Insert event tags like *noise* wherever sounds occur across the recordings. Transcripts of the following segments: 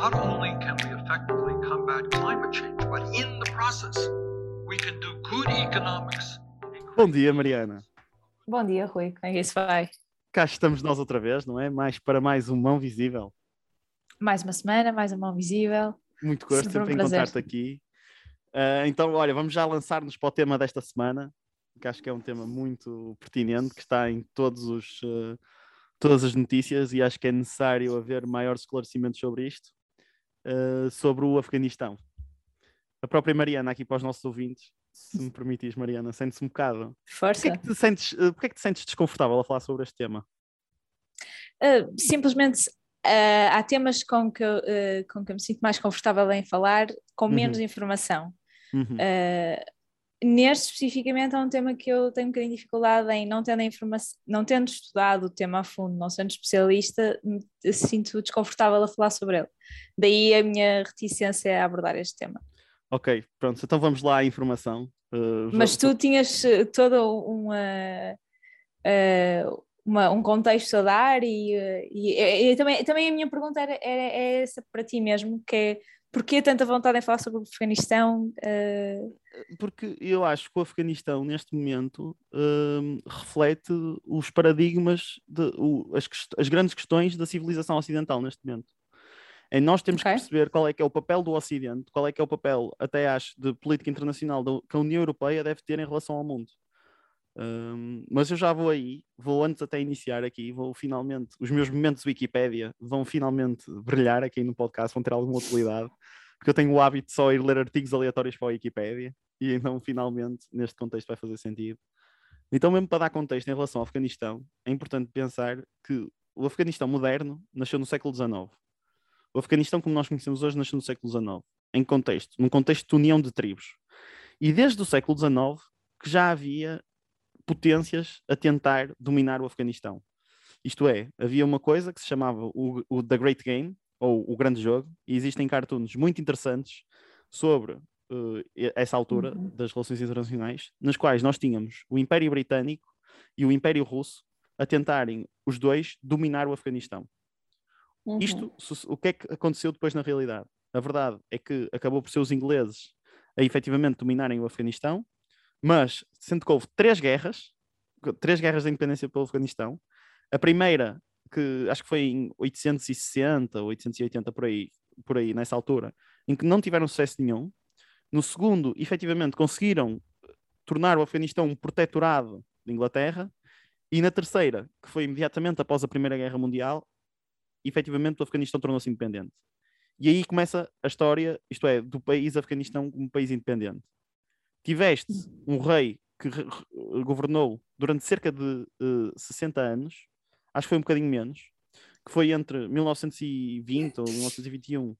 not only can we effectively combat climate change, but in the process, we can do good economics. Bom dia, Mariana. Bom dia, Rui. Como é que isso vai? Cá estamos nós outra vez, não é? Mais para mais um Mão Visível. Mais uma semana, mais uma mão visível. Muito gosto Sempre um sempre encontrar-te aqui. Ah, então, olha, vamos já lançar-nos para o tema desta semana, que acho que é um tema muito pertinente, que está em todos os, ah, todas as notícias e acho que é necessário haver maior esclarecimento sobre isto, ah, sobre o Afeganistão. A própria Mariana, aqui para os nossos ouvintes, se me permitis, Mariana, sente-se um bocado. Porquê Força. é que te sentes, ah, porquê é que te sentes desconfortável a falar sobre este tema? Ah, simplesmente ah, há temas com que, eu, ah, com que eu me sinto mais confortável em falar com menos informação. Uhum. Ah, neste especificamente é um tema que eu tenho um bocadinho de dificuldade em não tendo informação, não tendo estudado o tema a fundo, não sendo especialista, me sinto desconfortável a falar sobre ele. Daí a minha reticência a abordar este tema. Ok, pronto, então vamos lá à informação. Uh, Mas tu tinhas eh, todo uma, eh, uma- um contexto a dar e, eh, e- e também, também a minha pergunta era, era, é essa para ti mesmo, que é porquê tanta vontade em falar sobre o Afeganistão? eh, Porque eu acho que o Afeganistão, neste momento, hum, reflete os paradigmas, de, o- as, as grandes questões da civilização ocidental neste momento. E nós temos Ok. que perceber qual é que é o papel do Ocidente, qual é que é o papel, até acho, de política internacional que a União Europeia deve ter em relação ao mundo. Hum, mas eu já vou aí, vou antes até iniciar aqui, vou finalmente, os meus momentos Wikipédia vão finalmente brilhar aqui no podcast, vão ter alguma utilidade, porque eu tenho o hábito de só ir ler artigos aleatórios para a Wikipédia, e então finalmente neste contexto vai fazer sentido. Então, mesmo para dar contexto em relação ao Afeganistão, é importante pensar que o Afeganistão moderno nasceu no século XIX. O Afeganistão, como nós conhecemos hoje, nasceu no século XIX, em contexto, num contexto de união de tribos. E desde o século XIX que já havia potências a tentar dominar o Afeganistão. Isto é, havia uma coisa que se chamava o, o The Great Game, ou o Grande Jogo, e existem cartoons muito interessantes sobre e- essa altura Uhum. das relações internacionais, nas quais nós tínhamos o Império Britânico e o Império Russo a tentarem, os dois, dominar o Afeganistão. uhum. Isto, o que é que aconteceu depois na realidade? A verdade é que acabou por ser os ingleses a efetivamente dominarem o Afeganistão, mas sendo que houve três guerras, três guerras de independência pelo Afeganistão, a primeira, que acho que foi em 860, 880, por aí, por aí, nessa altura, em que não tiveram sucesso nenhum. No segundo, efetivamente, conseguiram tornar o Afeganistão um protetorado de Inglaterra. E na terceira, que foi imediatamente após a Primeira Guerra Mundial, efetivamente o Afeganistão tornou-se independente. E aí começa a história, isto é, do país Afeganistão como país independente. Tiveste um rei que governou durante cerca de eh, 60 anos, acho que foi um bocadinho menos, que foi entre 1920 ou 1921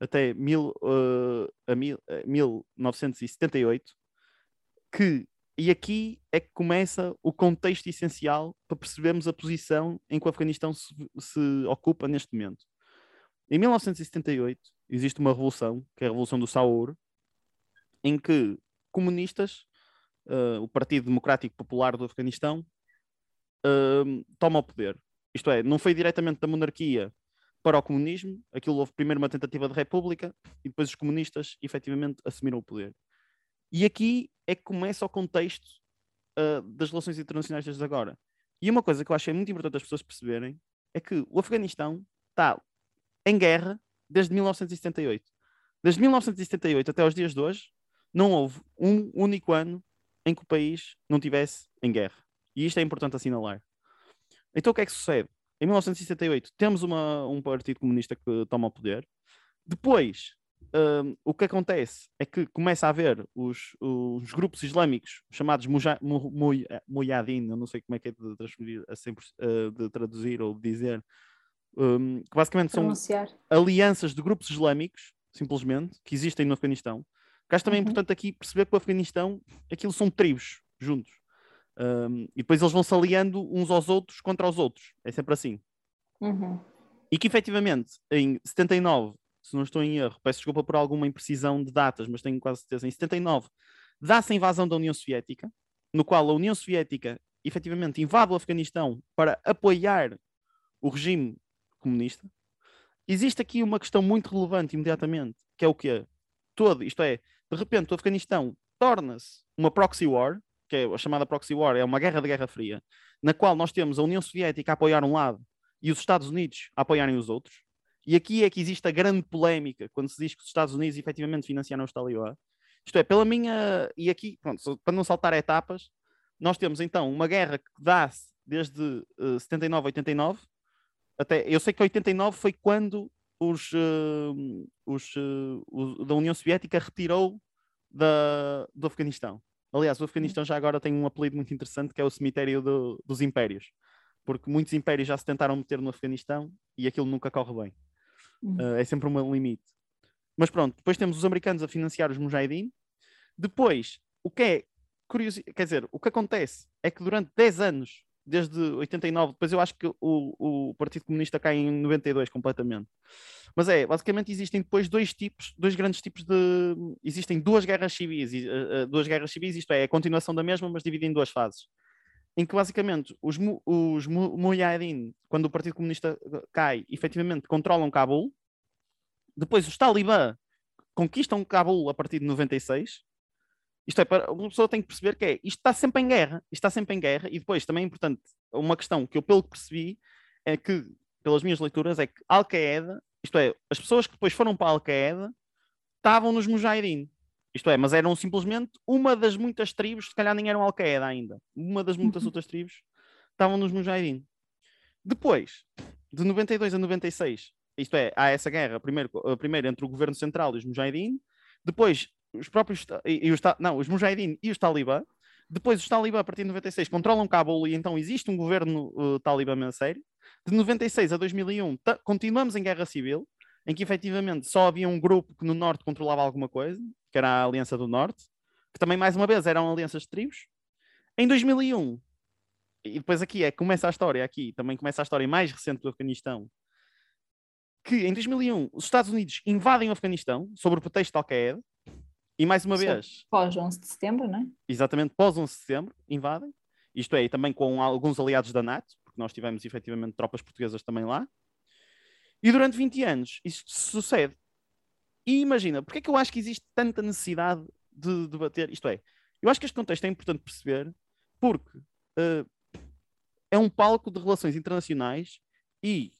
até mil, eh, a mil, eh, 1978, que e aqui é que começa o contexto essencial para percebermos a posição em que o Afeganistão se, se ocupa neste momento. Em 1978 existe uma revolução, que é a Revolução do Saur, em que comunistas, eh, o Partido Democrático Popular do Afeganistão, eh, toma o poder. Isto é, não foi diretamente da monarquia para o comunismo, aquilo houve primeiro uma tentativa de república e depois os comunistas efetivamente assumiram o poder. E aqui é que começa o contexto ah, das relações internacionais desde agora. E uma coisa que eu achei muito importante as pessoas perceberem é que o Afeganistão está em guerra desde 1978. Desde 1978 até os dias de hoje, não houve um único ano em que o país não tivesse em guerra. E isto é importante assinalar. Então o que é que sucede? Em 1978 temos uma- um partido comunista que toma o poder. Depois, hum, o que acontece é que começa a haver os, os grupos islâmicos chamados muja- mu- mu- Mujahideen, eu não sei como é que é de, transferir a 100%, eh, de traduzir ou de dizer, hum, que basicamente são Pronunciar. alianças de grupos islâmicos, simplesmente, que existem no Afeganistão. Que acho também Uhum. importante aqui perceber que o Afeganistão, aquilo são tribos juntos. Um, e depois eles vão se aliando uns aos outros contra os outros. É sempre assim. Uhum. E que efetivamente, em 79, se não estou em erro, peço desculpa por alguma imprecisão de datas, mas tenho quase certeza, em 79, dá-se a invasão da União Soviética, no qual a União Soviética efetivamente invade o Afeganistão para apoiar o regime comunista. existe aqui uma questão muito relevante imediatamente, que é o quê? Todo, isto é, de repente o Afeganistão torna-se uma proxy war, que é a chamada proxy war, é uma guerra de Guerra Fria, na qual nós temos a União Soviética a apoiar um lado e os Estados Unidos a apoiarem os outros. E aqui é que existe a grande polémica quando se diz que os Estados Unidos efetivamente financiaram os talibã. Isto é, pela minha. E aqui, pronto, para não saltar etapas, nós temos então uma guerra que dá-se desde uh, 79 a 89. Até, eu sei que 89 foi quando os, uh, os, uh, os, da União Soviética retirou da, do Afeganistão. Aliás, o Afeganistão já agora tem um apelido muito interessante que é o cemitério do, dos impérios, porque muitos impérios já se tentaram meter no Afeganistão e aquilo nunca corre bem. Uh, é sempre um limite. Mas pronto, depois temos os americanos a financiar os Mujahideen. Depois, o que é curioso, quer dizer, o que acontece é que durante 10 anos, desde 89, depois eu acho que o, o Partido Comunista cai em 92 completamente. Mas é, basicamente existem depois dois tipos, dois grandes tipos de. Existem duas guerras civis, uh, duas guerras civis, isto é, a continuação da mesma, mas dividida em duas fases. Em que basicamente os, os Mujahideen, quando o Partido Comunista cai, efetivamente controlam Cabul. Depois os Talibã conquistam Cabul a partir de 96. Isto é, para, uma pessoa tem que perceber que é, isto está sempre em guerra, isto está sempre em guerra, e depois também é importante, uma questão que eu pelo que percebi, é que, pelas minhas leituras, é que Al-Qaeda isto é, as pessoas que depois foram para a Al-Qaeda estavam nos Mujahideen. Isto é, mas eram simplesmente uma das muitas tribos, se calhar nem eram Al-Qaeda ainda, uma das muitas uhum. outras tribos estavam nos Mujahideen. Depois, de 92 a 96, isto é, há essa guerra, primeiro, eh, primeiro entre o governo central e os Mujahideen, depois os próprios, e, e os, não, os Mujahideen e os Talibã, depois os Talibã, a partir de 96, controlam Cabul e então existe um governo uh, talibã a sério. De 96 a 2001, continuamos em guerra civil, em que efetivamente só havia um grupo que no norte controlava alguma coisa, que era a Aliança do Norte, que também, mais uma vez, eram alianças de tribos. Em 2001, e depois aqui é começa a história, aqui também começa a história mais recente do Afeganistão, que em 2001 os Estados Unidos invadem o Afeganistão sob o pretexto de Al-Qaeda, e mais uma vez. Pós 11 de setembro, não é? Exatamente, pós 11 de setembro, invadem. Isto é, e também com alguns aliados da NATO, porque nós tivemos efetivamente tropas portuguesas também lá. E durante 20 anos isto sucede. E imagina, porque é que eu acho que existe tanta necessidade de debater? Isto é, eu acho que este contexto é importante perceber porque uh, é um palco de relações internacionais e,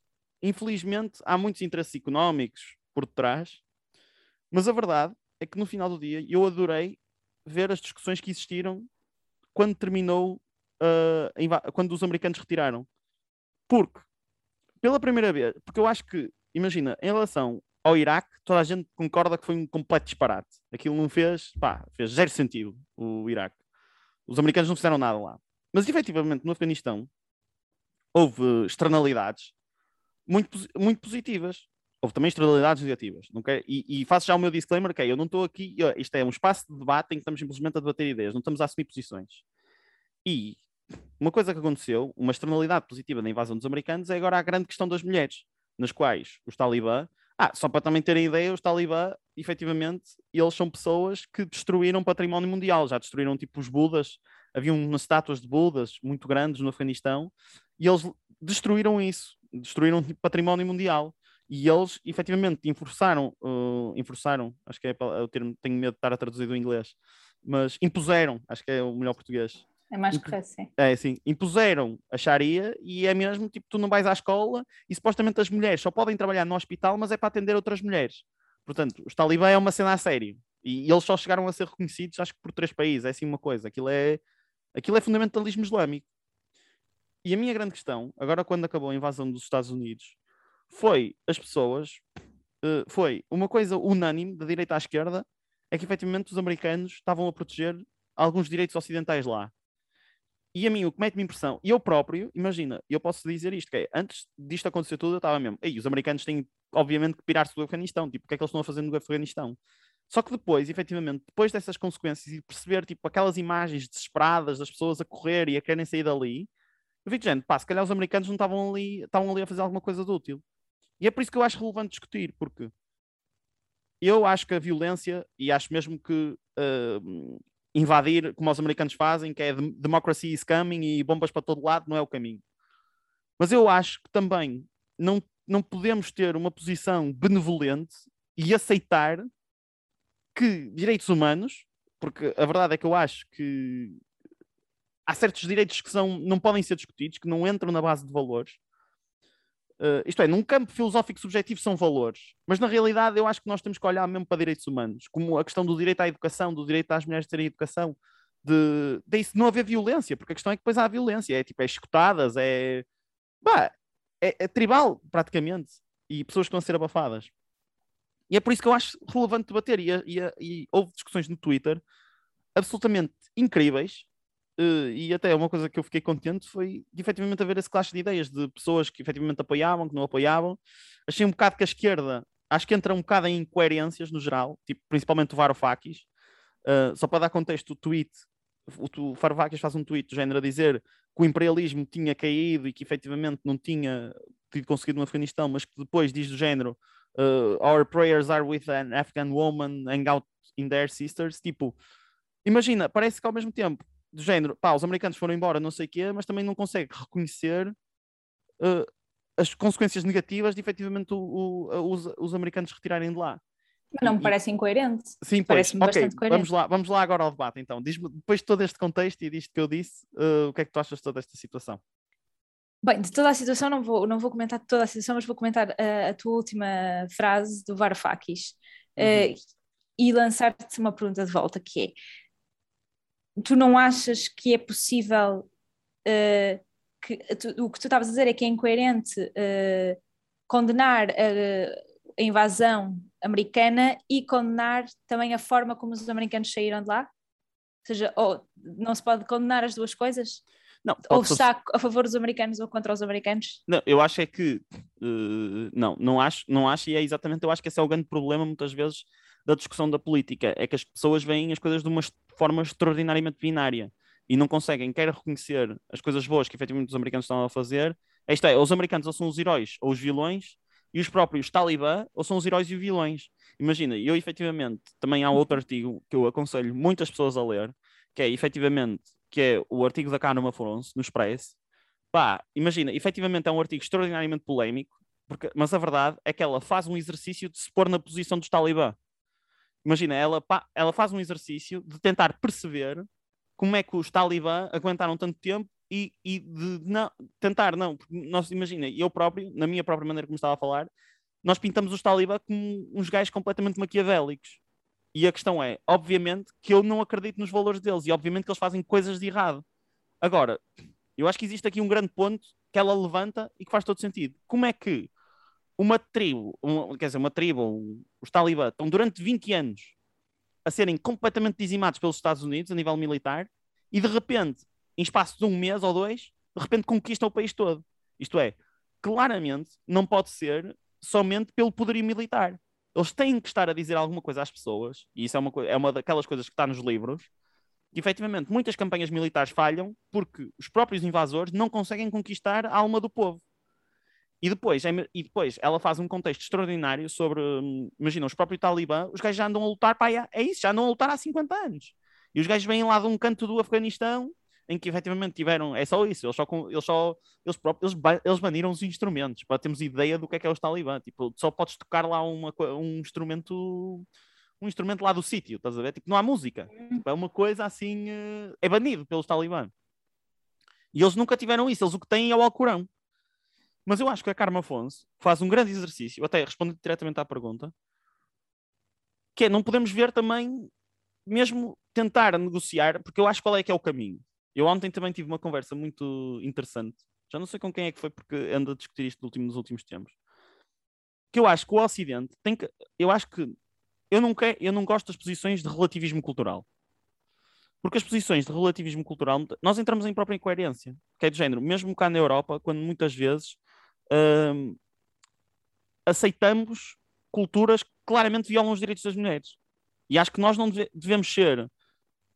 infelizmente, há muitos interesses económicos por detrás, mas a verdade é que no final do dia eu adorei ver as discussões que existiram quando terminou, uh, quando os americanos retiraram. Porque, pela primeira vez, porque eu acho que, imagina, em relação ao Iraque, toda a gente concorda que foi um completo disparate. Aquilo não fez, pá, fez zero sentido o Iraque. Os americanos não fizeram nada lá. Mas efetivamente no Afeganistão houve externalidades muito, muito positivas houve também externalidades negativas. Não e, e, faço já o meu disclaimer, que é, eu não estou aqui, isto é um espaço de debate em que estamos simplesmente a debater ideias, não estamos a assumir posições. E uma coisa que aconteceu, uma externalidade positiva da invasão dos americanos, é agora a grande questão das mulheres, nas quais os talibã, ah, só para também terem ideia, os talibã, efetivamente, eles são pessoas que destruíram património mundial, já destruíram tipo os budas, havia umas estátuas de budas muito grandes no Afeganistão, e eles destruíram isso, destruíram tipo, património mundial e eles efetivamente enforçaram, uh, enforçaram, acho que é o termo, tenho medo de estar a traduzir do inglês, mas impuseram, acho que é o melhor português. É mais Imp correto, sim. É, sim. Impuseram a Sharia e é mesmo tipo, tu não vais à escola e supostamente as mulheres só podem trabalhar no hospital, mas é para atender outras mulheres. Portanto, os talibã é uma cena a sério. E, e eles só chegaram a ser reconhecidos, acho que por três países, é assim uma coisa. Aquilo é, aquilo é fundamentalismo islâmico. E a minha grande questão, agora quando acabou a invasão dos Estados Unidos, foi as pessoas, uh, foi uma coisa unânime, da direita à esquerda, é que efetivamente os americanos estavam a proteger alguns direitos ocidentais lá. E a mim, o que mete-me impressão, e eu próprio, imagina, eu posso dizer isto, que é, antes disto acontecer tudo, eu estava mesmo, ei, os americanos têm, obviamente, que pirar-se do Afeganistão, tipo, o que é que eles estão a fazer no Afeganistão? Só que depois, efetivamente, depois dessas consequências e perceber, tipo, aquelas imagens desesperadas das pessoas a correr e a querem sair dali, eu vi, gente, pá, se calhar os americanos não estavam ali, estavam ali a fazer alguma coisa de útil. E é por isso que eu acho relevante discutir, porque eu acho que a violência, e acho mesmo que uh, invadir, como os americanos fazem, que é democracy is coming e bombas para todo lado, não é o caminho. Mas eu acho que também não, não podemos ter uma posição benevolente e aceitar que direitos humanos, porque a verdade é que eu acho que há certos direitos que são, não podem ser discutidos, que não entram na base de valores. Uh, isto é, num campo filosófico subjetivo são valores, mas na realidade eu acho que nós temos que olhar mesmo para direitos humanos, como a questão do direito à educação, do direito às mulheres terem educação, de, de não haver violência, porque a questão é que depois há violência, é tipo, é escutadas, é, bah, é, é tribal praticamente, e pessoas que estão a ser abafadas. E é por isso que eu acho relevante debater, e, e, e houve discussões no Twitter absolutamente incríveis, Uh, e até uma coisa que eu fiquei contente foi de efetivamente haver esse clash de ideias de pessoas que efetivamente apoiavam, que não apoiavam. Achei um bocado que a esquerda, acho que entra um bocado em incoerências no geral, tipo, principalmente o Varoufakis. Uh, só para dar contexto, o tweet, o, o Varoufakis faz um tweet do género a dizer que o imperialismo tinha caído e que efetivamente não tinha tido conseguido no Afeganistão, mas que depois diz do género uh, Our prayers are with an Afghan woman hang out in their sisters. Tipo, imagina, parece que ao mesmo tempo do género, pá, os americanos foram embora, não sei o quê, mas também não consegue reconhecer uh, as consequências negativas de efetivamente o, o, os, os americanos retirarem de lá. Mas não me parece incoerente. Sim, pois. Ok, vamos lá, vamos lá agora ao debate então. Diz-me, depois de todo este contexto e disto que eu disse, uh, o que é que tu achas de toda esta situação? Bem, de toda a situação não vou, não vou comentar toda a situação, mas vou comentar uh, a tua última frase do Varoufakis uhum. e lançar-te uma pergunta de volta que é tu não achas que é possível uh, que tu, o que tu estavas a dizer é que é incoerente uh, condenar a, a, invasão americana e condenar também a forma como os americanos saíram de lá? Ou seja, ou não se pode condenar as duas coisas? Não, ou está a favor dos americanos ou contra os americanos? Não, eu acho é que uh, não, não acho, não acho, e é exatamente, eu acho que esse é o grande problema muitas vezes da discussão da política, é que as pessoas veem as coisas de uma forma extraordinariamente binária e não conseguem quer reconhecer as coisas boas que efetivamente os americanos estão a fazer. Isto é, os americanos ou são os heróis ou os vilões, e os próprios talibã ou são os heróis e os vilões. Imagina, eu efetivamente, também há outro artigo que eu aconselho muitas pessoas a ler, que é efetivamente, que é o artigo da Carmen Afonso, no Express. Pá, imagina, efetivamente é um artigo extraordinariamente polémico, porque, mas a verdade é que ela faz um exercício de se pôr na posição dos talibã. Imagina, ela, ela faz um exercício de tentar perceber como é que os talibã aguentaram tanto tempo e, e de não, tentar, não, nós, imagina, eu próprio, na minha própria maneira como estava a falar, nós pintamos os talibã como uns gajos completamente maquiavélicos. E a questão é, obviamente, que eu não acredito nos valores deles e obviamente que eles fazem coisas de errado. Agora, eu acho que existe aqui um grande ponto que ela levanta e que faz todo sentido. Como é que uma tribo, uma, quer dizer, uma tribo, os talibã, estão durante 20 anos a serem completamente dizimados pelos Estados Unidos a nível militar e de repente, em espaço de um mês ou dois, de repente conquistam o país todo. Isto é, claramente não pode ser somente pelo poderio militar. Eles têm que estar a dizer alguma coisa às pessoas, e isso é uma, é uma daquelas coisas que está nos livros, que efetivamente muitas campanhas militares falham porque os próprios invasores não conseguem conquistar a alma do povo. E depois, é, e depois ela faz um contexto extraordinário sobre, hum, imagina, os próprios talibã, os gajos já andam a lutar, é isso, já andam a lutar há 50 anos. E os gajos vêm lá de um canto do Afeganistão, em que efetivamente tiveram, é só isso, eles só, eles só eles próprios, eles, eles baniram os instrumentos, para termos ideia do que é que é os talibã, tipo, só podes tocar lá uma, um instrumento, um instrumento lá do sítio, estás a ver? Tipo, não há música, hum. tipo, é uma coisa assim, eh, é banido pelos talibã. E eles nunca tiveram isso, eles o que têm é o Alcorão. Mas eu acho que a Carmen Afonso faz um grande exercício, até respondendo diretamente à pergunta, que é não podemos ver também, mesmo tentar negociar, porque eu acho qual é que é o caminho. Eu ontem também tive uma conversa muito interessante, já não sei com quem é que foi, porque ando a discutir isto nos últimos tempos, que eu acho que o Ocidente tem que. Eu acho que. Eu não, quero, eu não gosto das posições de relativismo cultural. Porque as posições de relativismo cultural, nós entramos em própria incoerência. Que é de género, mesmo cá na Europa, quando muitas vezes uh, aceitamos culturas que claramente violam os direitos das mulheres. E acho que nós não deve, devemos ser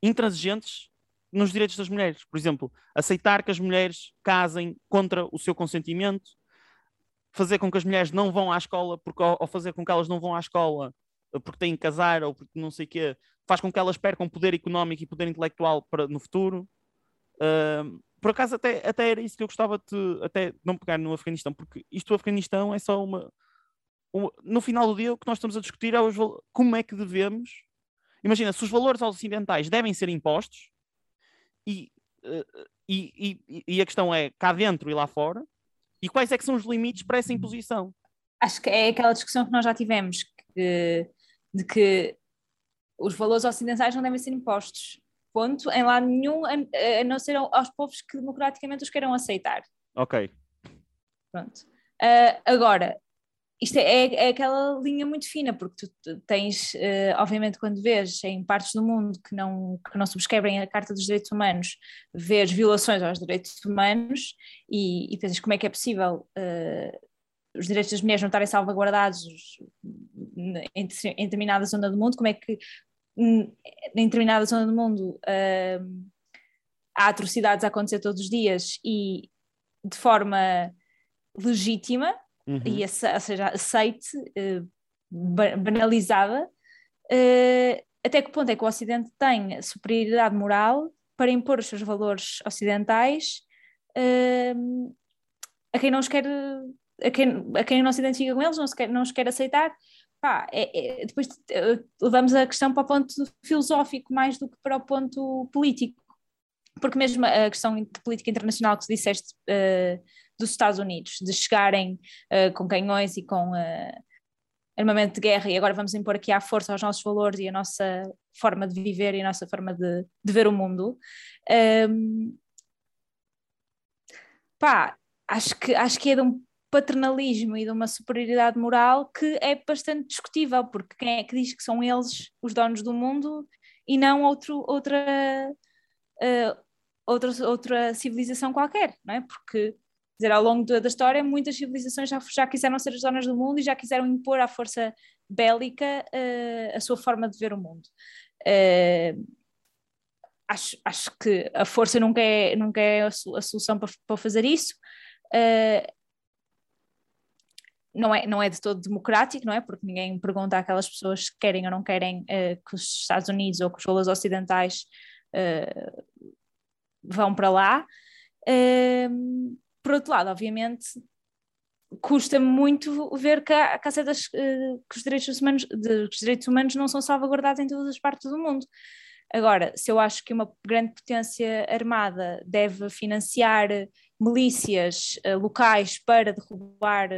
intransigentes nos direitos das mulheres. Por exemplo, aceitar que as mulheres casem contra o seu consentimento, fazer com que as mulheres não vão à escola, porque, ou fazer com que elas não vão à escola eh, porque têm que casar ou porque não sei o quê, faz com que elas percam poder económico e poder intelectual para, no futuro. Uh, por acaso até, até era isso que eu gostava de até não pegar no Afeganistão, porque isto do Afeganistão é só uma, uma no final do dia o que nós estamos a discutir é os, como é que devemos imagina, se os valores ocidentais devem ser impostos e, uh, e, e, e, a questão é cá dentro e lá fora, e quais é que são os limites para essa imposição? Acho que é aquela discussão que nós já tivemos, que, de que os valores ocidentais não devem ser impostos ponto, em lado nenhum, a, a não ser aos povos que democraticamente os queiram aceitar. Ok. Pronto. Uh, agora, isto é, é, é, aquela linha muito fina, porque tu tens, uh, obviamente, quando vês em partes do mundo que não, que não subscrevem a Carta dos Direitos Humanos, vês violações aos direitos humanos e, e pensas como é que é possível uh, os direitos das mulheres não estarem salvaguardados em, em determinada zona do mundo, como é que em determinada zona do mundo uh, há atrocidades a acontecer todos os dias e de forma legítima, uhum. e ou seja, aceite, uh, banalizada, uh, até que ponto é que o Ocidente tem superioridade moral para impor os seus valores ocidentais a quem não os quer, a quem, a quem não se identifica com eles, não, se quer, não os quer aceitar, pá, é, é, depois levamos a questão para o ponto filosófico mais do que para o ponto político. Porque mesmo a questão de política internacional que disseste uh, dos Estados Unidos, de chegarem uh, com canhões e com uh, armamento de guerra e agora vamos impor aqui à força os nossos valores e a nossa forma de viver e a nossa forma de, de ver o mundo. Um, pá, acho que, acho que é de um paternalismo e de uma superioridade moral que é bastante discutível, porque quem é que diz que são eles os donos do mundo e não outro, outra, uh, outra, outra civilização qualquer, não é? Porque dizer, ao longo da história muitas civilizações já, já quiseram ser as donas do mundo e já quiseram impor à força bélica uh, a sua forma de ver o mundo. Uh, acho, acho que a força nunca é, nunca é a, solução para, para fazer isso. Não é, não é de todo democrático, não é? Porque ninguém pergunta àquelas pessoas se querem ou não querem uh, que os Estados Unidos ou que os valores ocidentais uh, vão para lá. Uh, por outro lado, obviamente, custa muito ver que, há, que, há certas, que os, direitos humanos, de, os direitos humanos não são salvaguardados em todas as partes do mundo. Agora, se eu acho que uma grande potência armada deve financiar milícias locais para derrubar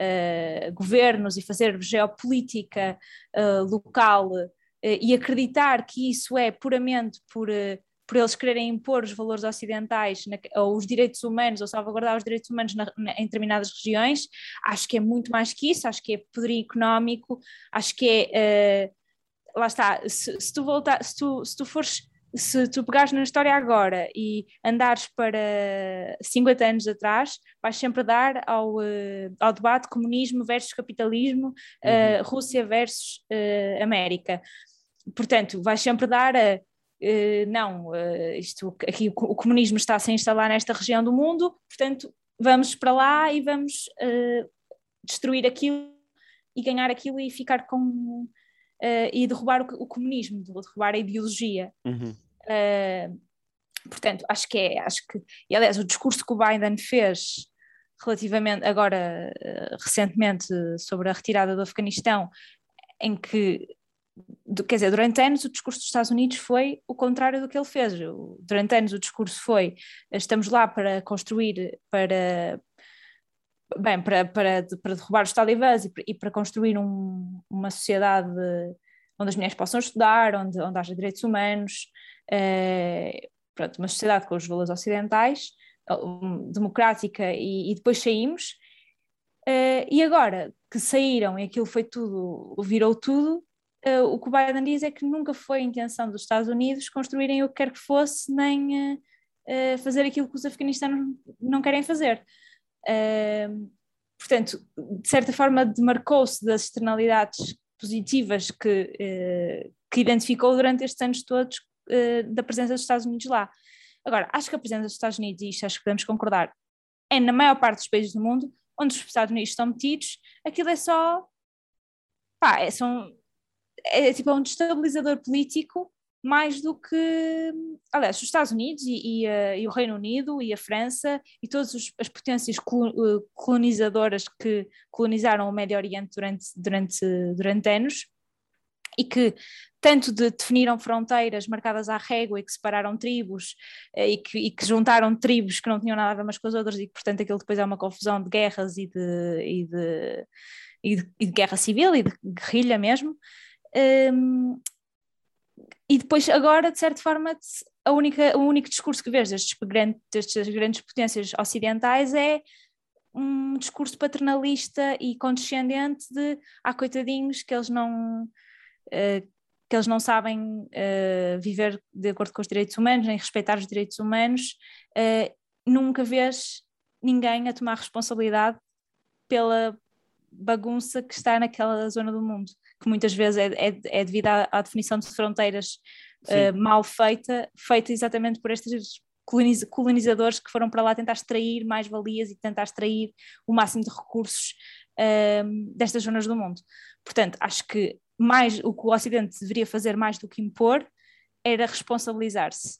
uh, governos e fazer geopolítica uh, local uh, e acreditar que isso é puramente por, por eles quererem impor os valores ocidentais na, ou os direitos humanos ou salvaguardar os direitos humanos na, na, em determinadas regiões, acho que é muito mais que isso, acho que é poderio económico, acho que é. lá está, se, se tu voltar, se tu, se tu fores se tu pegares na história agora e andares para 50 anos atrás, vais sempre dar ao, uh, ao debate comunismo versus capitalismo, uh, Rússia versus uh, América. Portanto, vais sempre dar a. não, isto, aqui o, o, comunismo está a se instalar nesta região do mundo, portanto, vamos para lá e vamos destruir aquilo e ganhar aquilo e ficar com uh, e derrubar o, o, comunismo, derrubar a ideologia. Uhum. Uh, portanto, acho que é, acho que, e aliás, o discurso que o Biden fez relativamente, agora, uh, recentemente, sobre a retirada do Afeganistão, em que quer dizer, durante anos o discurso dos Estados Unidos foi o contrário do que ele fez. Durante anos o discurso foi estamos lá para construir, para, bem, para, para, para derrubar os talibãs e, e para construir um, uma sociedade onde as mulheres possam estudar, onde, onde haja direitos humanos, uh, pronto, uma sociedade com os valores ocidentais, democrática, e, e, depois saímos. Uh, e agora que saíram e aquilo foi tudo, virou tudo, uh, o que o Biden diz é que nunca foi a intenção dos Estados Unidos construírem o que quer que fosse, nem fazer aquilo que os afeganistanos não querem fazer portanto, de certa forma, demarcou-se das externalidades positivas que, uh, que identificou durante estes anos todos uh, da presença dos Estados Unidos lá. Agora, acho que a presença dos Estados Unidos, e isto acho que podemos concordar, é na maior parte dos países do mundo, onde os Estados Unidos estão metidos, aquilo é só. pá, é, são, é, é tipo é um destabilizador político mais do que, aliás, os Estados Unidos e, e, uh, e o Reino Unido e a França e todas os, as potências uh, colonizadoras que colonizaram o Médio Oriente durante, durante, durante anos e que tanto de, definiram fronteiras marcadas à régua e que separaram tribos uh, e, que, e, que, juntaram tribos que não tinham nada a ver umas com as outras e que portanto aquilo depois é uma confusão de guerras e de, e de, e de, de guerra civil e de guerrilha mesmo. Um, e depois, agora, de certa forma, a única, o único discurso que vês destes, grande, destas grandes potências ocidentais é um discurso paternalista e condescendente de ah, coitadinhos, que eles não. Uh, que eles não sabem uh, viver de acordo com os direitos humanos, nem respeitar os direitos humanos, uh, nunca vês ninguém a tomar responsabilidade pela bagunça que está naquela zona do mundo que muitas vezes é, é, é devido à, à, definição de fronteiras uh, mal feita, feita exatamente por estes colonizadores que foram para lá tentar extrair mais valias e tentar extrair o máximo de recursos uh, destas zonas do mundo. Portanto, acho que mais o que o Ocidente deveria fazer mais do que impor era responsabilizar-se.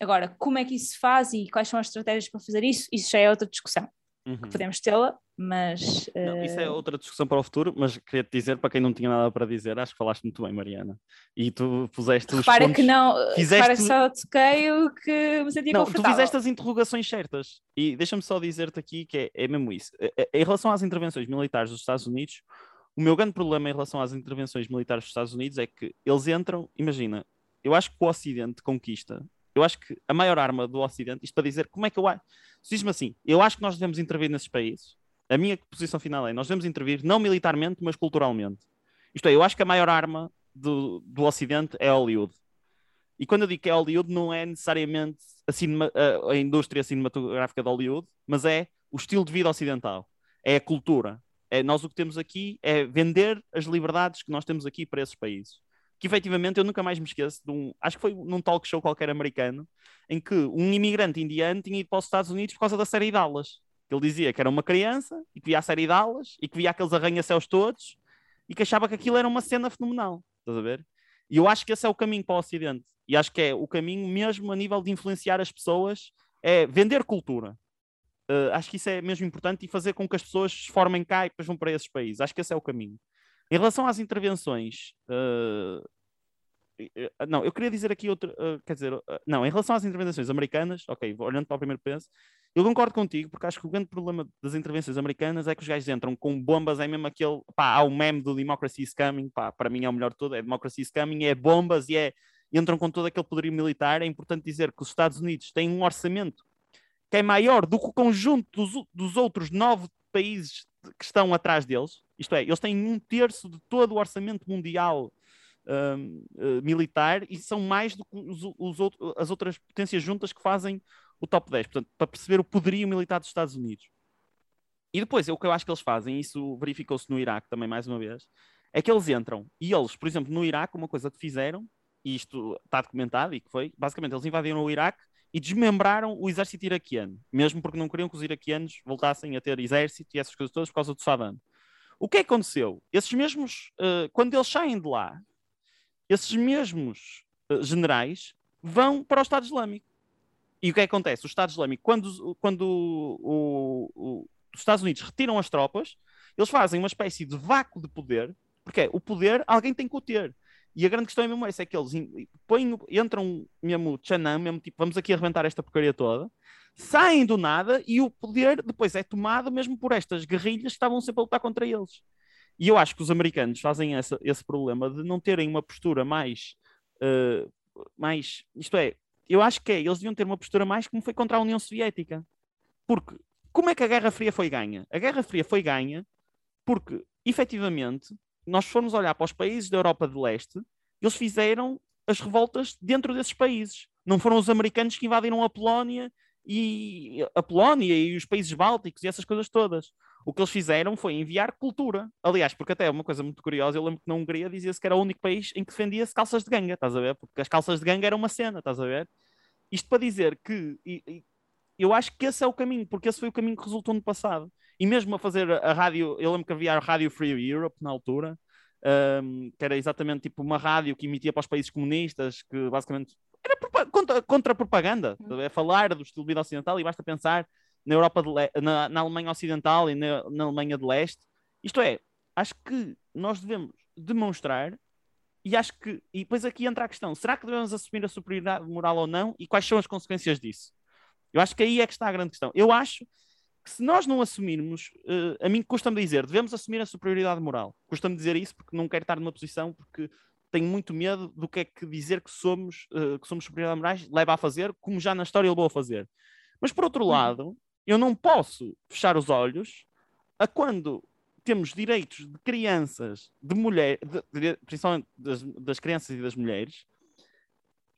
Agora, como é que isso se faz e quais são as estratégias para fazer isso, isso já é outra discussão. Uhum. Podemos tê-la, mas. Não, isso é outra discussão para o futuro, mas queria te dizer, para quem não tinha nada para dizer, acho que falaste muito bem, Mariana. E tu puseste os pontos... que não, fizeste... repara que só toquei o que me sentia Não, tu fizeste as interrogações certas. E deixa-me só dizer-te aqui que é, é mesmo isso. Em relação às intervenções militares dos Estados Unidos, o meu grande problema em relação às intervenções militares dos Estados Unidos é que eles entram, imagina, eu acho que o Ocidente conquista eu acho que a maior arma do Ocidente, isto para dizer como é que eu acho, diz-me assim, eu acho que nós devemos intervir nesses países. A minha posição final é, nós devemos intervir não militarmente, mas culturalmente. Isto é, eu acho que a maior arma do, do Ocidente é Hollywood. E quando eu digo que é Hollywood, não é necessariamente a, cinema, a, a indústria cinematográfica de Hollywood, mas é o estilo de vida ocidental, é a cultura. É, nós o que temos aqui é vender as liberdades que nós temos aqui para esses países que efetivamente eu nunca mais me esqueço de um, acho que foi num talk show qualquer americano, em que um imigrante indiano tinha ido para os Estados Unidos por causa da série Dallas. Ele dizia que era uma criança e que via a série Dallas e que via aqueles arranha-céus todos e que achava que aquilo era uma cena fenomenal. Estás a ver? E eu acho que esse é o caminho para o Ocidente. E acho que é o caminho mesmo a nível de influenciar as pessoas, é vender cultura. Uh, acho que isso é mesmo importante e fazer com que as pessoas se formem cá e depois vão para esses países. Acho que esse é o caminho. Em relação às intervenções, uh, não, eu queria dizer aqui outro, uh, quer dizer, uh, não, em relação às intervenções americanas, ok, olhando para o primeiro penso, eu concordo contigo, porque acho que o grande problema das intervenções americanas é que os gajos entram com bombas, é mesmo aquele, pá, há o meme do Democracy is Coming, pá, para mim é o melhor de tudo, é Democracy is Coming, é bombas e é, entram com todo aquele poderio militar, é importante dizer que os Estados Unidos têm um orçamento que é maior do que o conjunto dos, dos outros nove países que estão atrás deles, isto é, eles têm um terço de todo o orçamento mundial um, uh, militar e são mais do que os, os outros, as outras potências juntas que fazem o top 10. Portanto, para perceber o poderio militar dos Estados Unidos. E depois, o que eu acho que eles fazem, e isso verificou-se no Iraque também mais uma vez, é que eles entram e eles, por exemplo, no Iraque, uma coisa que fizeram, e isto está documentado e que foi, basicamente, eles invadiram o Iraque e desmembraram o exército iraquiano, mesmo porque não queriam que os iraquianos voltassem a ter exército e essas coisas todas por causa do Saddam. O que é que aconteceu? Esses mesmos, uh, quando eles saem de lá, esses mesmos uh, generais vão para o Estado Islâmico. E o que é acontece? O Estado Islâmico, quando, quando o, o, os Estados Unidos retiram as tropas, eles fazem uma espécie de vácuo de poder, porque é, o poder alguém tem que o ter. E a grande questão é mesmo essa, é que eles põem, entram mesmo tchanam, mesmo tipo, vamos aqui arrebentar esta porcaria toda, saem do nada e o poder depois é tomado mesmo por estas guerrilhas que estavam sempre a lutar contra eles. E eu acho que os americanos fazem essa, esse problema de não terem uma postura mais, uh, mais. Isto é, eu acho que é, eles deviam ter uma postura mais como foi contra a União Soviética. Porque como é que a Guerra Fria foi ganha? A Guerra Fria foi ganha porque, efetivamente, nós formos olhar para os países da Europa de Leste, eles fizeram as revoltas dentro desses países. Não foram os americanos que invadiram a Polónia e a Polónia e os países bálticos e essas coisas todas. O que eles fizeram foi enviar cultura. Aliás, porque até é uma coisa muito curiosa, eu lembro que na Hungria dizia-se que era o único país em que defendia-se calças de ganga, estás a ver? Porque as calças de ganga eram uma cena, estás a ver? Isto para dizer que e, e, eu acho que esse é o caminho, porque esse foi o caminho que resultou no passado. E mesmo a fazer a rádio, eu lembro que havia a Rádio Free Europe na altura, um, que era exatamente tipo uma rádio que emitia para os países comunistas, que basicamente era contra, contra propaganda, uhum. é falar do estilo de vida ocidental e basta pensar na Europa na, na, Alemanha Ocidental e na, na Alemanha de Leste. Isto é, acho que nós devemos demonstrar e acho que, e depois aqui entra a questão: será que devemos assumir a superioridade moral ou não? E quais são as consequências disso? Eu acho que aí é que está a grande questão. Eu acho que se nós não assumirmos, uh, a mim custa-me dizer, devemos assumir a superioridade moral. Custa-me dizer isso porque não quero estar numa posição, porque tenho muito medo do que é que dizer que somos, uh, que somos superioridade morais leva a fazer, como já na história levou a fazer. Mas por outro uhum. lado, eu não posso fechar os olhos a quando temos direitos de crianças, de mulheres, principalmente das, das, crianças e das mulheres,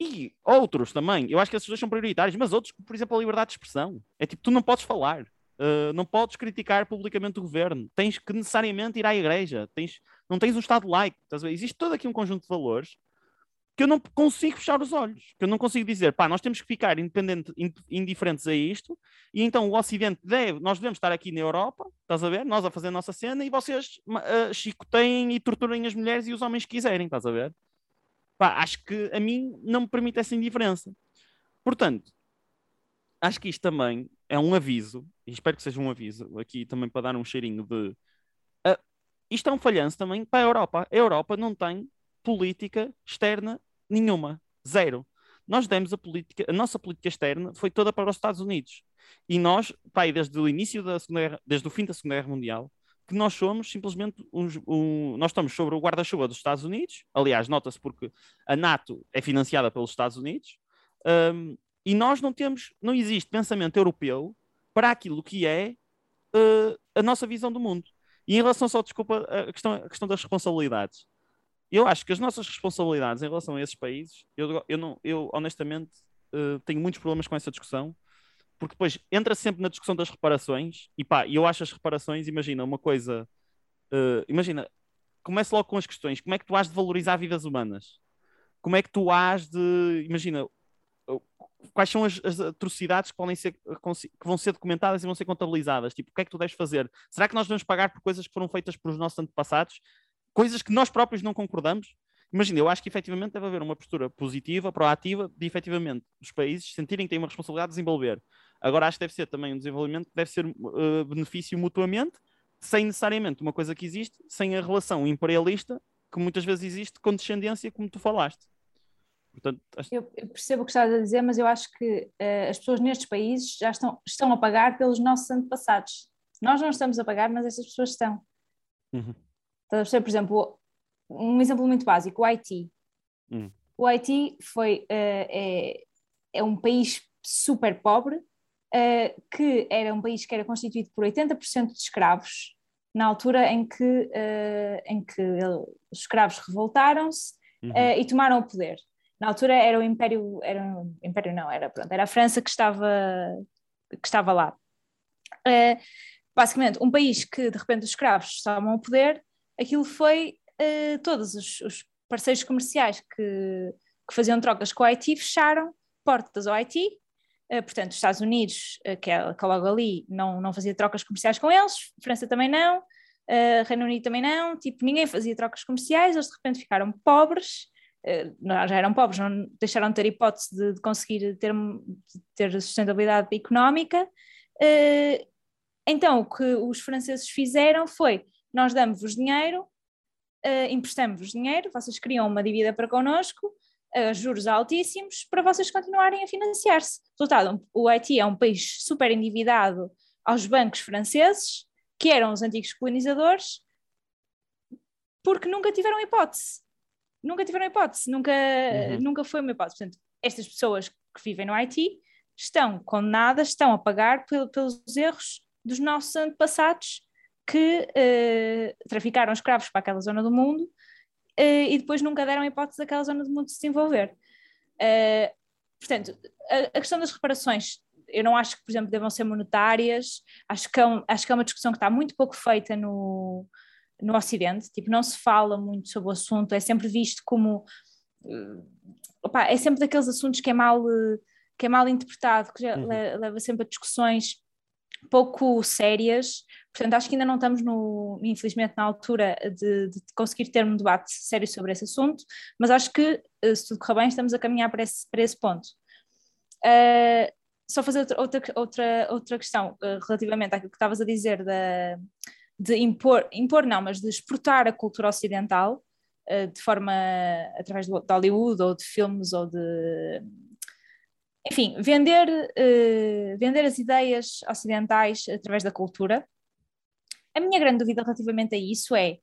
e outros também. Eu acho que esses dois são prioritários, mas outros, por exemplo, a liberdade de expressão. É tipo, tu não podes falar, uh, não podes criticar publicamente o governo, tens que necessariamente ir à igreja, tens, não tens um Estado laico. Existe todo aqui um conjunto de valores que eu não consigo fechar os olhos, que eu não consigo dizer, pá, nós temos que ficar independente, indiferentes a isto, e então o Ocidente deve, nós devemos estar aqui na Europa, estás a ver? Nós a fazer a nossa cena, e vocês uh, chicoteiem e torturem as mulheres e os homens que quiserem, estás a ver? Pá, acho que a mim não me permite essa indiferença. Portanto, acho que isto também é um aviso, e espero que seja um aviso, aqui também para dar um cheirinho de... Isto é um falhanço também para a Europa. A Europa não tem política externa Nenhuma. Zero. Nós demos a política, a nossa política externa foi toda para os Estados Unidos. E nós, pai, desde o início da Segunda Guerra, desde o fim da Segunda Guerra Mundial, que nós somos simplesmente uns, um, nós estamos sobre o guarda-chuva dos Estados Unidos. Aliás, nota-se porque a NATO é financiada pelos Estados Unidos. Um, e nós não temos, não existe pensamento europeu para aquilo que é uh, a nossa visão do mundo. E em relação só, desculpa, a questão, a questão das responsabilidades eu acho que as nossas responsabilidades em relação a esses países, eu, eu, não, eu honestamente uh, tenho muitos problemas com essa discussão, porque depois entra sempre na discussão das reparações, e pá, eu acho as reparações, imagina, uma coisa. Uh, imagina, comece logo com as questões: como é que tu has de valorizar vidas humanas? Como é que tu has de. Imagina, quais são as, as, atrocidades que, podem ser, que vão ser documentadas e vão ser contabilizadas? Tipo, o que é que tu deves fazer? Será que nós vamos pagar por coisas que foram feitas por os nossos antepassados? coisas que nós próprios não concordamos. Imagina, eu acho que efetivamente deve haver uma postura positiva, proativa, de efetivamente os países sentirem que têm uma responsabilidade de desenvolver. Agora acho que deve ser também um desenvolvimento que deve ser uh, benefício mutuamente, sem necessariamente uma coisa que existe, sem a relação imperialista que muitas vezes existe com descendência, como tu falaste. Portanto, acho... eu, eu, percebo o que estás a dizer, mas eu acho que uh, as pessoas nestes países já estão, estão a pagar pelos nossos antepassados. Nós não estamos a pagar, mas essas pessoas estão. Uhum. Por exemplo, um exemplo muito básico, o Haiti. Hum. O Haiti foi, uh, é, é um país super pobre, uh, que era um país que era constituído por 80% de escravos, na altura em que, uh, em que os escravos revoltaram-se uhum. e tomaram o poder. Na altura era o Império, era o Império não, era, pronto, era a França que estava, que estava lá. basicamente, um país que de repente os escravos tomam o poder, aquilo foi uh, todos os, os, parceiros comerciais que, que, faziam trocas com o Haiti fecharam portas ao Haiti, uh, portanto, os Estados Unidos, uh, que, é, que logo ali, não, não fazia trocas comerciais com eles, França também não, uh, Reino Unido também não, tipo, ninguém fazia trocas comerciais, eles de repente ficaram pobres, já eram pobres, não deixaram de ter hipótese de, de conseguir ter, de ter sustentabilidade económica. Então, o que os franceses fizeram foi nós damos-vos dinheiro, uh, emprestamos-vos dinheiro, vocês criam uma dívida para connosco, juros altíssimos, para vocês continuarem a financiar-se. Resultado, o Haiti é um país super endividado aos bancos franceses, que eram os antigos colonizadores, porque nunca tiveram hipótese. Nunca tiveram hipótese, nunca, uhum. nunca foi uma hipótese. Portanto, estas pessoas que vivem no Haiti estão condenadas, estão a pagar pelos erros dos nossos antepassados que uh, traficaram escravos para aquela zona do mundo uh, e depois nunca deram hipótese daquela zona do mundo se desenvolver. Uh, portanto, a, a, questão das reparações, eu não acho que, por exemplo, devam ser monetárias, acho que é, um, acho que é uma discussão que está muito pouco feita no, no Ocidente, tipo, não se fala muito sobre o assunto, é sempre visto como. Opa, é sempre daqueles assuntos que é mal, que é mal interpretado, que uhum. leva sempre a discussões pouco sérias. Portanto, acho que ainda não estamos, no, infelizmente, na altura de, de, conseguir ter um debate sério sobre esse assunto, mas acho que, eh, se tudo correr bem, estamos a caminhar para esse, para esse ponto. Uh, só fazer outra, outra, outra, outra questão uh, relativamente àquilo que estavas a dizer da, de impor, impor não, mas de exportar a cultura ocidental uh, de forma através de Hollywood ou de filmes ou de enfim, vender, uh, vender as ideias ocidentais através da cultura. A minha grande dúvida relativamente a isso é,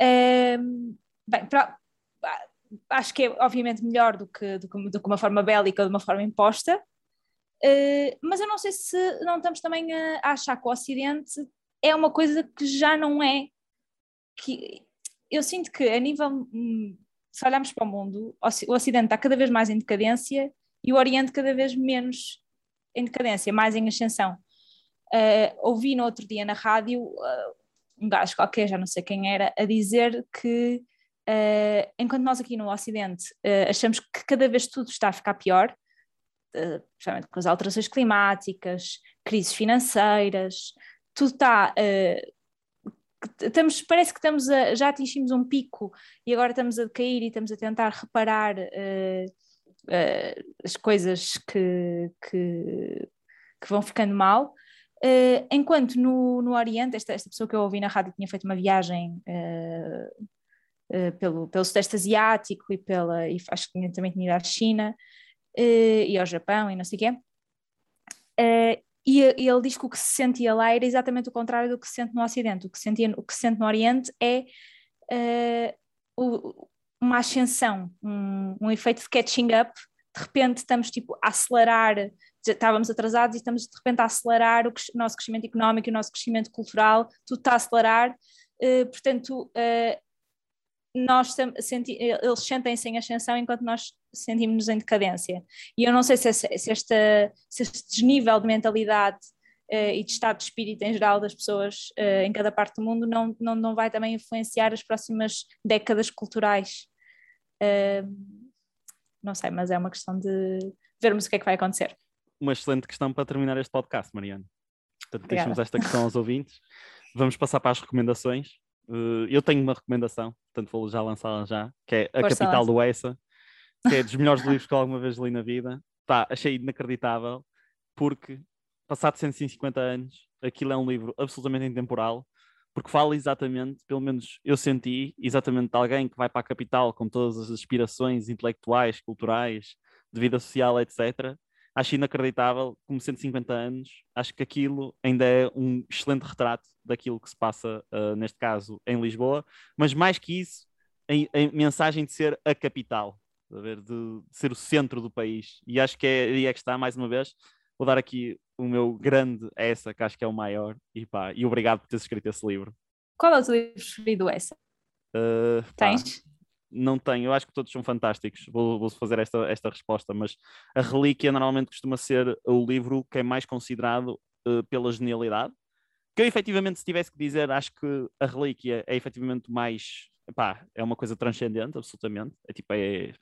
uh, bem, acho que é obviamente melhor do que, do que, do que uma forma bélica ou de uma forma imposta, uh, mas eu não sei se não estamos também a, a, achar que o Ocidente é uma coisa que já não é. Que, eu sinto que a nível, hum, se olharmos para o mundo, o Ocidente está cada vez mais em decadência e o Oriente cada vez menos em decadência, mais em ascensão. Uh, ouvi no outro dia na rádio uh, um gajo qualquer, já não sei quem era, a dizer que uh, enquanto nós aqui no Ocidente achamos que cada vez tudo está a ficar pior, especialmente com as alterações climáticas, crises financeiras, tudo está. Estamos, parece que estamos a, já atingimos um pico e agora estamos a cair e estamos a tentar reparar uh, as coisas que, que, que, vão ficando mal. Uh, enquanto no, no Oriente, esta, esta pessoa que eu ouvi na rádio tinha feito uma viagem uh, pelo, pelo Sudeste Asiático e, pela, e acho que também tinha ido à China e ao Japão e não sei o quê. E, e, ele diz que o que se sentia lá era exatamente o contrário do que se sente no Ocidente. O que se, sentia, o que se sente no Oriente é o, uma ascensão, um, um efeito de catching up, de repente estamos tipo a acelerar, estávamos atrasados e estamos de repente a acelerar o, nosso crescimento económico, o nosso crescimento cultural, tudo está a acelerar, uh, portanto uh, nós senti, eles sentem-se em ascensão enquanto nós sentimos-nos em decadência. E eu não sei se, esta, se este desnível de mentalidade uh, e de estado de espírito em geral das pessoas uh, em cada parte do mundo não, não, não vai também influenciar as próximas décadas culturais não sei, mas é uma questão de vermos o que é que vai acontecer. Uma excelente questão para terminar este podcast, Mariana. Portanto, deixamos esta questão aos ouvintes. Vamos passar para as recomendações. Uh, eu tenho uma recomendação, portanto vou já lançá-la já, que é A Força Capital lança. do Essa, que é dos melhores livros que eu alguma vez li na vida. Tá, achei inacreditável, porque passado 150 anos, aquilo é um livro absolutamente intemporal, porque fala exatamente, pelo menos eu senti, exatamente de alguém que vai para a capital com todas as aspirações intelectuais, culturais, de vida social, etc. Acho inacreditável, como 150 anos, acho que aquilo ainda é um excelente retrato daquilo que se passa, uh, neste caso, em Lisboa, mas mais que isso, a, mensagem de ser a capital, de, de ser o centro do país. E acho que é aí é que está, mais uma vez, vou dar aqui o meu grande essa, que acho que é o maior, e pá, e obrigado por teres escrito esse livro. Qual é o teu livro preferido, essa? Uh, Tens? Não tenho, eu acho que todos são fantásticos. Vou, vou, fazer esta, esta resposta, mas a Relíquia normalmente costuma ser o livro que é mais considerado uh, pela genialidade. Que eu efetivamente, se tivesse que dizer, acho que a Relíquia é efetivamente mais. Pá, é uma coisa transcendente, absolutamente. É tipo, é,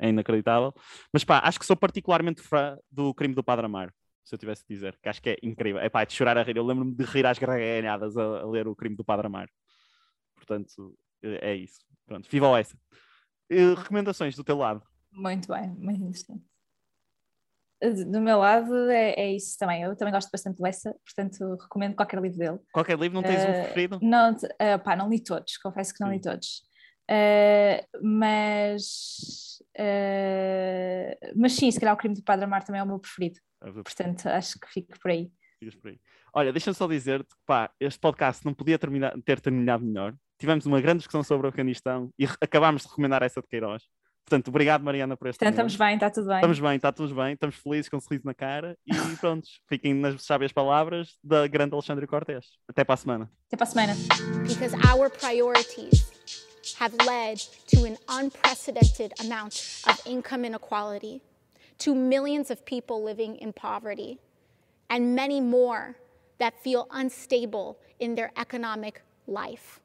é inacreditável. Mas pá, acho que sou particularmente fã do crime do Padre Amaro se eu tivesse de dizer, que acho que é incrível. É pá, é de chorar a rir. Eu lembro-me de rir às gargalhadas a, a, ler o crime do Padre Amaro. Portanto, é isso. Pronto, viva essa. Uh, recomendações do teu lado? Muito bem, muito interessante. Do meu lado é, é, isso também. Eu também gosto bastante do Essa, portanto recomendo qualquer livro dele. Qualquer livro? Não tens uh, um preferido? Não, uh, pá, não li todos, confesso que não li todos. Uh, mas, uh, mas sim, se calhar o crime do Padre Amar também é o meu preferido. É Portanto, acho que fico por aí. por aí. Olha, deixa-me só dizer-te que pá, este podcast não podia terminar, ter terminado melhor. Tivemos uma grande discussão sobre o Afeganistão e acabámos de recomendar essa de Queiroz. Portanto, obrigado, Mariana, por este Portanto, estamos bem, está tudo bem. Estamos bem, está tudo bem, estamos felizes com um sorriso na cara e *laughs* pronto, fiquem nas sábias palavras da grande Alexandre Cortés. Até para a semana. Até para a semana. Because our priorities have led to an unprecedented amount of income inequality, to millions of people living in poverty, and many more that feel unstable in their economic life.